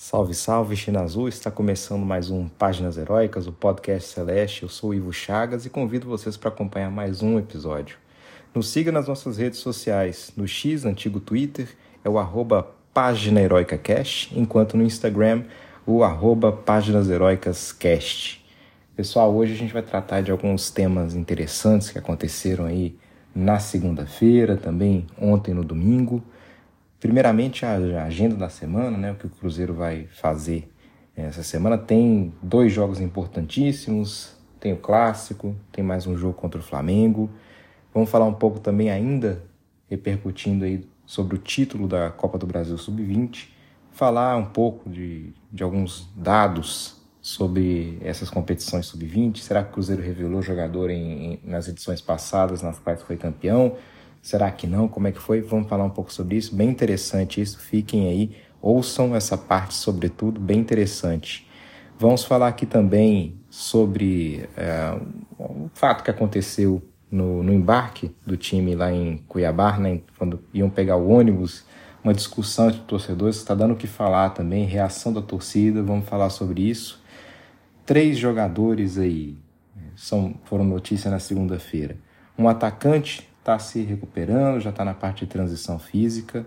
Salve, salve, China Azul! Está começando mais um Páginas Heróicas, o podcast Celeste. Eu sou o Ivo Chagas e convido vocês para acompanhar mais um episódio. Nos siga nas nossas redes sociais. No X, antigo Twitter, é o arroba Página Heroica enquanto no Instagram, o arroba Páginas Heroicas Cast. Pessoal, hoje a gente vai tratar de alguns temas interessantes que aconteceram aí na segunda-feira, também ontem no domingo. Primeiramente, a agenda da semana, né, o que o Cruzeiro vai fazer essa semana. Tem dois jogos importantíssimos, tem o Clássico, tem mais um jogo contra o Flamengo. Vamos falar um pouco também ainda, repercutindo aí sobre o título da Copa do Brasil Sub-20, falar um pouco de, de alguns dados sobre essas competições Sub-20. Será que o Cruzeiro revelou jogador em, em, nas edições passadas, nas quais foi campeão? Será que não? Como é que foi? Vamos falar um pouco sobre isso. Bem interessante isso. Fiquem aí, ouçam essa parte, sobretudo, bem interessante. Vamos falar aqui também sobre é, um fato que aconteceu no, no, embarque do time lá em Cuiabá, né, quando iam pegar o ônibus. Uma discussão entre torcedores está dando o que falar também, reação da torcida. Vamos falar sobre isso. Três jogadores aí são, foram notícia na segunda-feira. Um atacante está se recuperando, já está na parte de transição física.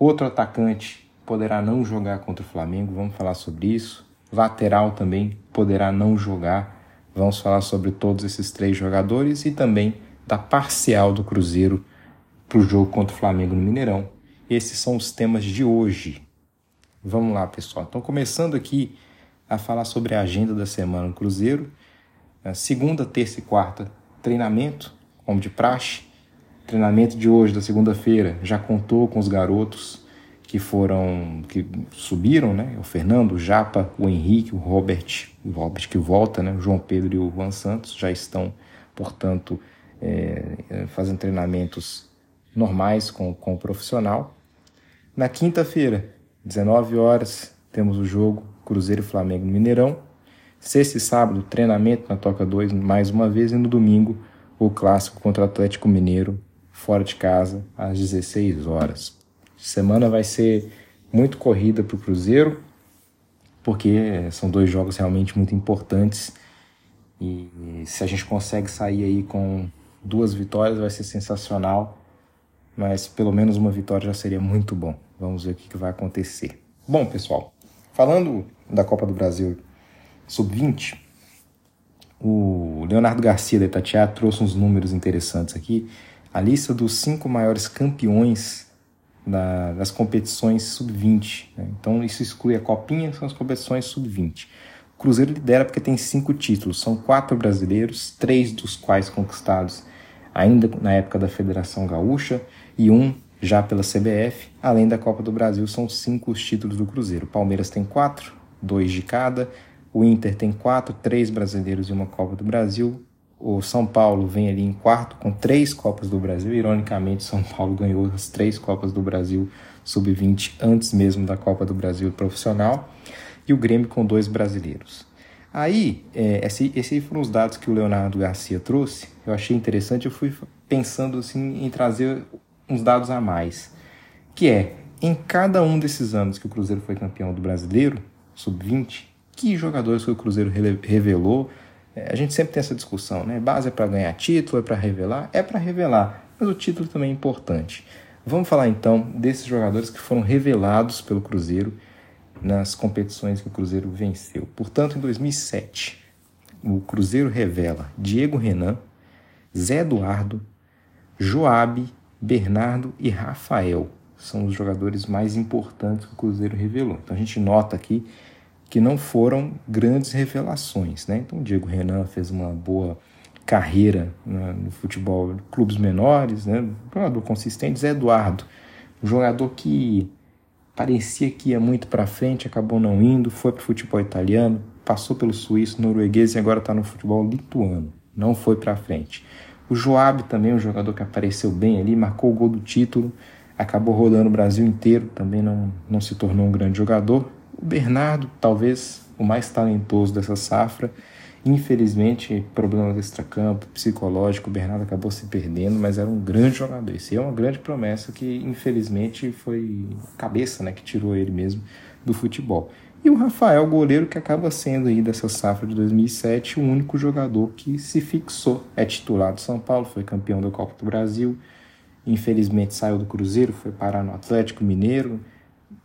Outro atacante poderá não jogar contra o Flamengo, vamos falar sobre isso. Lateral também poderá não jogar, vamos falar sobre todos esses três jogadores e também da parcial do Cruzeiro para o jogo contra o Flamengo no Mineirão. Esses são os temas de hoje. Vamos lá, pessoal. Então, começando aqui a falar sobre a agenda da semana no Cruzeiro. Segunda, terça e quarta, treinamento como de praxe. O treinamento de hoje, da segunda-feira, já contou com os garotos que foram, que subiram, né? O Fernando, o Japa, o Henrique, o Robert, o Robert que volta, né? O João Pedro e o Juan Santos já estão, portanto, é, fazendo treinamentos normais com, com o profissional. Na quinta-feira, 19 horas, temos o jogo Cruzeiro Flamengo Mineirão. Sexta e sábado, treinamento na Toca 2 mais uma vez. E no domingo, o clássico contra o Atlético Mineiro, fora de casa, às 16 horas. Semana vai ser muito corrida para o Cruzeiro, porque são dois jogos realmente muito importantes. E se a gente consegue sair aí com duas vitórias, vai ser sensacional. Mas pelo menos uma vitória já seria muito bom. Vamos ver o que vai acontecer. Bom, pessoal, falando da Copa do Brasil Sub-20, o Leonardo Garcia da Itatiaia trouxe uns números interessantes aqui. A lista dos cinco maiores campeões da, das competições sub-20. Né? Então, isso exclui a Copinha, são as competições sub-20. O Cruzeiro lidera porque tem cinco títulos. São quatro brasileiros, três dos quais conquistados ainda na época da Federação Gaúcha e um já pela CBF. Além da Copa do Brasil, são cinco os títulos do Cruzeiro. Palmeiras tem quatro, dois de cada. O Inter tem quatro, três brasileiros e uma Copa do Brasil. O São Paulo vem ali em quarto com três Copas do Brasil. Ironicamente, São Paulo ganhou as três Copas do Brasil sub-20 antes mesmo da Copa do Brasil profissional. E o Grêmio com dois brasileiros. Aí, é, esse, esses foram os dados que o Leonardo Garcia trouxe. Eu achei interessante. Eu fui pensando assim em trazer uns dados a mais, que é em cada um desses anos que o Cruzeiro foi campeão do Brasileiro sub-20, que jogadores que o Cruzeiro revelou. É, a gente sempre tem essa discussão, né? Base é para ganhar título, é para revelar? É para revelar, mas o título também é importante. Vamos falar então desses jogadores que foram revelados pelo Cruzeiro nas competições que o Cruzeiro venceu. Portanto, em 2007, o Cruzeiro revela Diego Renan, Zé Eduardo, Joabe, Bernardo e Rafael. São os jogadores mais importantes que o Cruzeiro revelou. Então a gente nota aqui que não foram grandes revelações. Né? Então, o Diego Renan fez uma boa carreira né, no futebol, clubes menores, né? jogador consistente. Zé Eduardo, um jogador que parecia que ia muito para frente, acabou não indo, foi para o futebol italiano, passou pelo suíço, norueguês e agora está no futebol lituano. Não foi para frente. O Joab também, um jogador que apareceu bem ali, marcou o gol do título, acabou rodando o Brasil inteiro, também não, não se tornou um grande jogador. O Bernardo, talvez o mais talentoso dessa safra, Infelizmente, problemas extra-campo, psicológico, o Bernardo acabou se perdendo, mas era um grande jogador. Esse é uma grande promessa que, infelizmente, foi cabeça né, que tirou ele mesmo do futebol. E o Rafael, goleiro, que acaba sendo aí dessa safra de 2007 o único jogador que se fixou. É titular do São Paulo, foi campeão da Copa do Brasil. Infelizmente saiu do Cruzeiro, foi parar no Atlético Mineiro,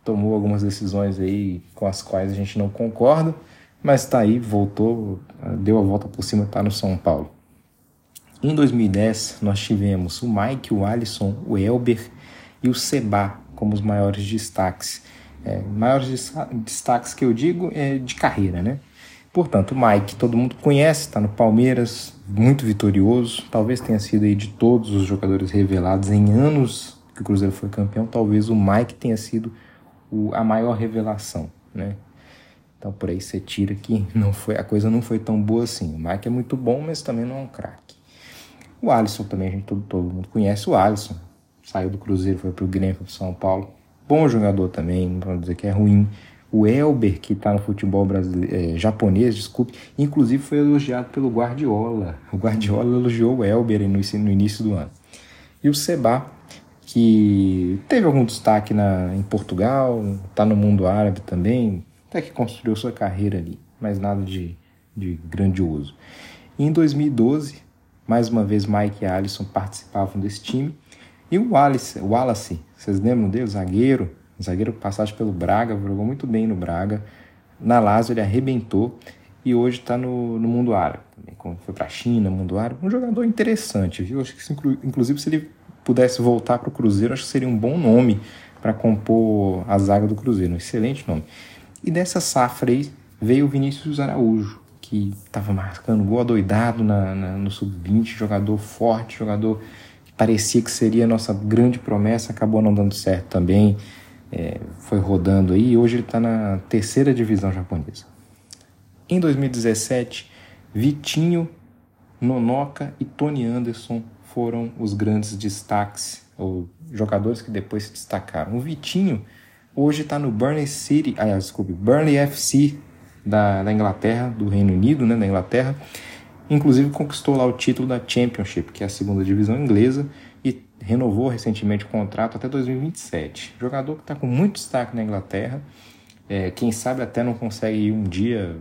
tomou algumas decisões aí com as quais a gente não concorda mas está aí, voltou, deu a volta por cima, está no São Paulo. Em 2010, nós tivemos o Mike, o Alisson, o Elber e o Seba como os maiores destaques. É, maiores destaques que eu digo é de carreira, né? Portanto, o Mike, todo mundo conhece, está no Palmeiras, muito vitorioso. Talvez tenha sido aí de todos os jogadores revelados em anos que o Cruzeiro foi campeão, talvez o Mike tenha sido o, a maior revelação, né? Então por aí você tira que não foi, a coisa não foi tão boa assim. O Mike é muito bom, mas também não é um craque. O Alisson também, a gente todo, todo mundo conhece o Alisson. Saiu do Cruzeiro, foi pro Grêmio, pro São Paulo. Bom jogador também, não vou dizer que é ruim. O Elber, que está no futebol brasileiro, é, japonês, desculpe, inclusive foi elogiado pelo Guardiola. O Guardiola elogiou o Elber no, no início do ano. E o Seba, que teve algum destaque na, em Portugal, está no mundo árabe também, até que construiu sua carreira ali, mas nada de, de grandioso. E em 2012, mais uma vez Mike e Alisson participavam desse time. E o Wallace, o Wallace vocês lembram dele? Zagueiro, zagueiro passagem pelo Braga, jogou muito bem no Braga. Na Lazio ele arrebentou e hoje está no, no mundo árabe. Também, foi para a China, mundo árabe. Um jogador interessante, viu? Acho que inclusive se ele pudesse voltar para o Cruzeiro, acho que seria um bom nome para compor a zaga do Cruzeiro. Um excelente nome. E dessa safra aí veio o Vinícius Araújo, que estava marcando gol adoidado na, na no sub-20, jogador forte, jogador que parecia que seria a nossa grande promessa, acabou não dando certo também, é, foi rodando aí e hoje ele está na terceira divisão japonesa. Em 2017, Vitinho, Nonoka e Tony Anderson foram os grandes destaques, ou jogadores que depois se destacaram. O Vitinho hoje está no Burnley City, ah, desculpe, Burnley FC da, da Inglaterra, do Reino Unido, né, da Inglaterra. Inclusive conquistou lá o título da Championship, que é a segunda divisão inglesa, e renovou recentemente o contrato até 2027. Jogador que está com muito destaque na Inglaterra, é, quem sabe até não consegue ir um dia,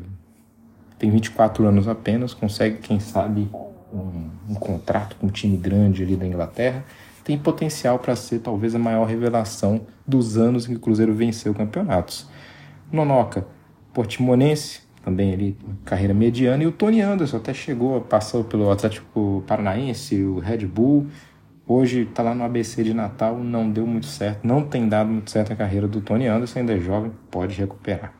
tem 24 anos apenas, consegue, quem sabe, um, um contrato com um time grande ali da Inglaterra tem potencial para ser talvez a maior revelação dos anos em que o Cruzeiro venceu campeonatos. Nonoca, Portimonense, também ali carreira mediana, e o Tony Anderson até chegou, passou pelo Atlético Paranaense, o Red Bull, hoje está lá no ABC de Natal, não deu muito certo, não tem dado muito certo a carreira do Tony Anderson, ainda é jovem, pode recuperar.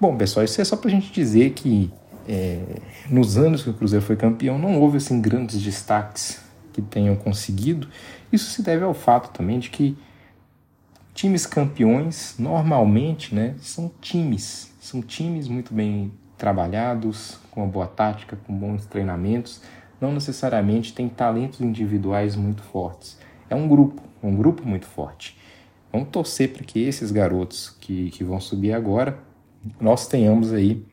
Bom, pessoal, isso é só para a gente dizer que é, nos anos que o Cruzeiro foi campeão, não houve assim grandes destaques que tenham conseguido, isso se deve ao fato também de que times campeões normalmente né, são times, são times muito bem trabalhados, com uma boa tática, com bons treinamentos, não necessariamente tem talentos individuais muito fortes. É um grupo, um grupo muito forte. Vamos torcer para que esses garotos que, que vão subir agora, nós tenhamos aí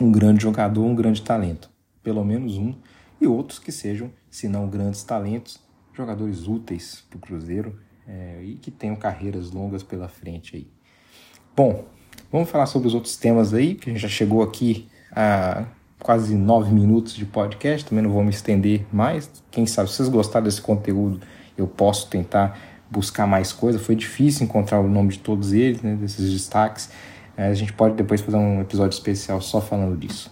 um grande jogador, um grande talento. Pelo menos um, e outros que sejam, se não grandes talentos, jogadores úteis para o Cruzeiro é, e que tenham carreiras longas pela frente aí. Bom, vamos falar sobre os outros temas aí, que a gente já chegou aqui a quase nove minutos de podcast, também não vou me estender mais. Quem sabe, se vocês gostaram desse conteúdo, eu posso tentar buscar mais coisa. Foi difícil encontrar o nome de todos eles, né, desses destaques. É, a gente pode depois fazer um episódio especial só falando disso.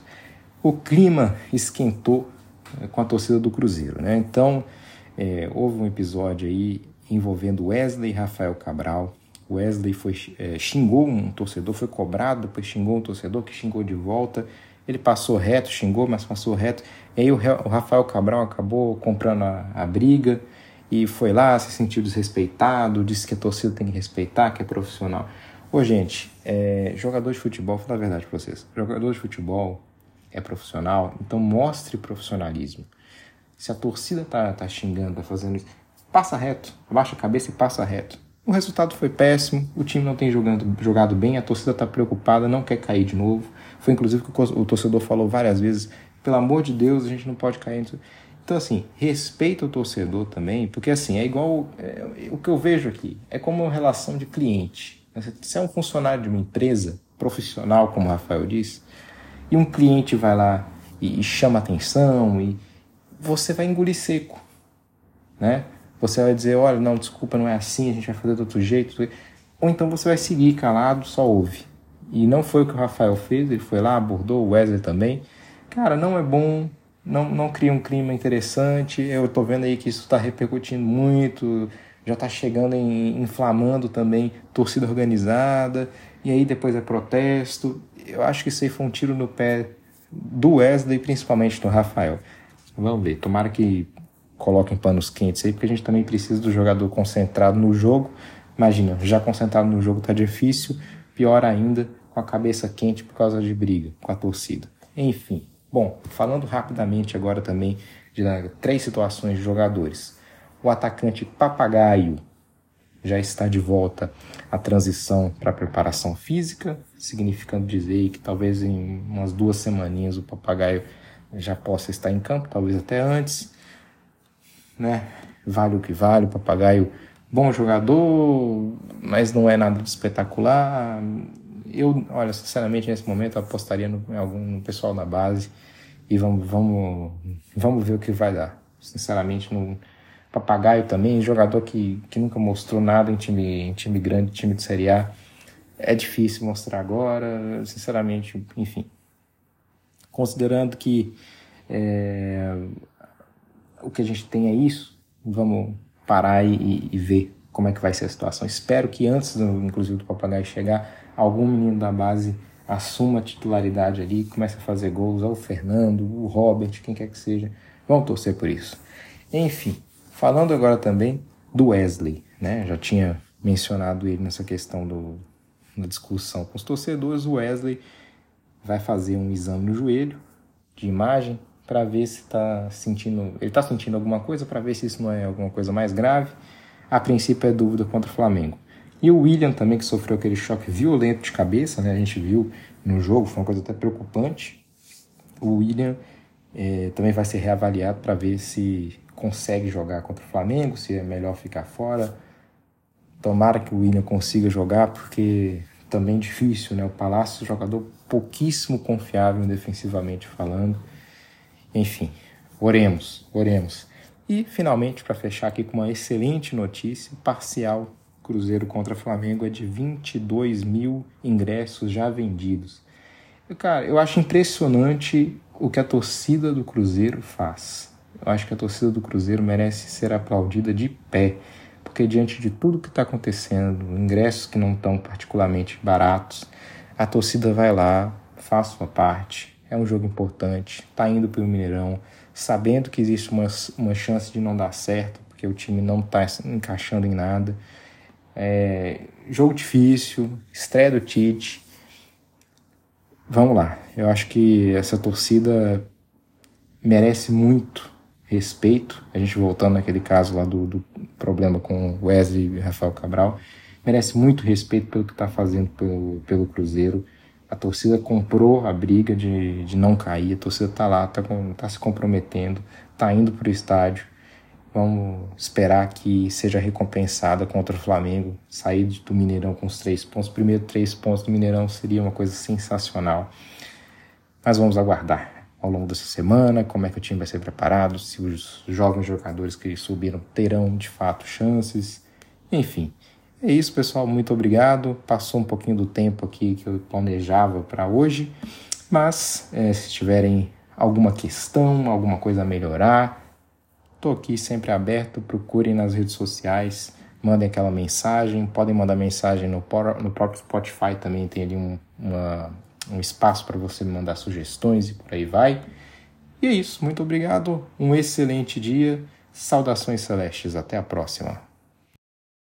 O clima esquentou é, com a torcida do Cruzeiro, né? Então, é, houve um episódio aí envolvendo Wesley e Rafael Cabral. Wesley foi, é, xingou um torcedor, foi cobrado, depois xingou um torcedor que xingou de volta. Ele passou reto, xingou, mas passou reto. E aí o, o Rafael Cabral acabou comprando a, a, briga e foi lá, se sentiu desrespeitado, disse que a torcida tem que respeitar, que é profissional. Ô, gente, é, jogador de futebol, vou falar a verdade pra vocês. Jogador de futebol é profissional, então mostre profissionalismo. Se a torcida tá, tá xingando, tá fazendo isso, passa reto, abaixa a cabeça e passa reto. O resultado foi péssimo, o time não tem jogando, jogado bem, a torcida está preocupada, não quer cair de novo. Foi inclusive que o torcedor falou várias vezes: pelo amor de Deus, a gente não pode cair. Então, assim, respeita o torcedor também, porque assim, é igual. É, o que eu vejo aqui é como uma relação de cliente. Você é um funcionário de uma empresa profissional, como o Rafael disse, e um cliente vai lá e, chama atenção, e você vai engolir seco, né? Você vai dizer, olha, não, desculpa, não é assim, a gente vai fazer de outro jeito. Ou então você vai seguir calado, só ouve. E não foi o que o Rafael fez, ele foi lá, abordou, o Wesley também. Cara, não é bom, não, não cria um clima interessante. Eu tô vendo aí que isso está repercutindo muito, já está chegando em, inflamando também torcida organizada, e aí depois é protesto. Eu acho que isso aí foi um tiro no pé do Wesley, principalmente do Rafael. Vamos ver, tomara que coloquem panos quentes aí, porque a gente também precisa do jogador concentrado no jogo. Imagina, já concentrado no jogo tá difícil, pior ainda com a cabeça quente por causa de briga com a torcida. Enfim, bom, falando rapidamente agora também de três situações de jogadores. O atacante Papagaio já está de volta à transição para preparação física, significando dizer que talvez em umas duas semaninhas o Papagaio já possa estar em campo, talvez até antes né? Vale o que vale, o papagaio, bom jogador, mas não é nada de espetacular. Eu, olha, sinceramente, nesse momento apostaria no, em algum no pessoal da base e vamos, vamos, vamos ver o que vai dar. Sinceramente, no papagaio também, jogador que, que nunca mostrou nada em time, em time grande, time de Série A. É difícil mostrar agora, sinceramente, enfim. Considerando que é, o que a gente tem é isso, vamos parar e, e, ver como é que vai ser a situação. Espero que antes, do, inclusive, do papagaio chegar, algum menino da base assuma a titularidade ali, comece a fazer gols, ou o Fernando, o Robert, quem quer que seja. Vamos torcer por isso. Enfim, falando agora também do Wesley, né? Já tinha mencionado ele nessa questão do, na discussão com os torcedores. O Wesley vai fazer um exame no joelho de imagem para ver se está sentindo, ele está sentindo alguma coisa, para ver se isso não é alguma coisa mais grave. A princípio é dúvida contra o Flamengo. E o William também, que sofreu aquele choque violento de cabeça, né? a gente viu no jogo, foi uma coisa até preocupante. O William é, também vai ser reavaliado para ver se consegue jogar contra o Flamengo, se é melhor ficar fora. Tomara que o William consiga jogar, porque também é difícil, né? O Palácio, jogador pouquíssimo confiável defensivamente falando. Enfim, oremos, oremos. E finalmente, para fechar aqui com uma excelente notícia, parcial Cruzeiro contra Flamengo é de 22 mil ingressos já vendidos. Cara, eu acho impressionante o que a torcida do Cruzeiro faz. Eu acho que a torcida do Cruzeiro merece ser aplaudida de pé, porque diante de tudo que está acontecendo, ingressos que não estão particularmente baratos, a torcida vai lá, faz sua parte, é um jogo importante, está indo para o Mineirão, sabendo que existe uma, uma chance de não dar certo, porque o time não está encaixando em nada. É, jogo difícil, estreia do Tite. Vamos lá, eu acho que essa torcida merece muito respeito. A gente voltando naquele caso lá do, do problema com Wesley e Rafael Cabral, merece muito respeito pelo que está fazendo pelo, pelo Cruzeiro. A torcida comprou a briga de, de não cair, a torcida está lá, está tá se comprometendo, está indo para o estádio. Vamos esperar que seja recompensada contra o Flamengo, sair do Mineirão com os três pontos. Primeiro três pontos do Mineirão seria uma coisa sensacional. Mas vamos aguardar ao longo dessa semana como é que o time vai ser preparado, se os jovens jogadores que subiram terão de fato chances. Enfim, é isso, pessoal. Muito obrigado. Passou um pouquinho do tempo aqui que eu planejava para hoje, mas é, se tiverem alguma questão, alguma coisa a melhorar, estou aqui sempre aberto. Procurem nas redes sociais, mandem aquela mensagem. Podem mandar mensagem no, no próprio Spotify também, tem ali um, uma, um espaço para você mandar sugestões e por aí vai. E é isso. Muito obrigado. Um excelente dia. Saudações celestes. Até a próxima.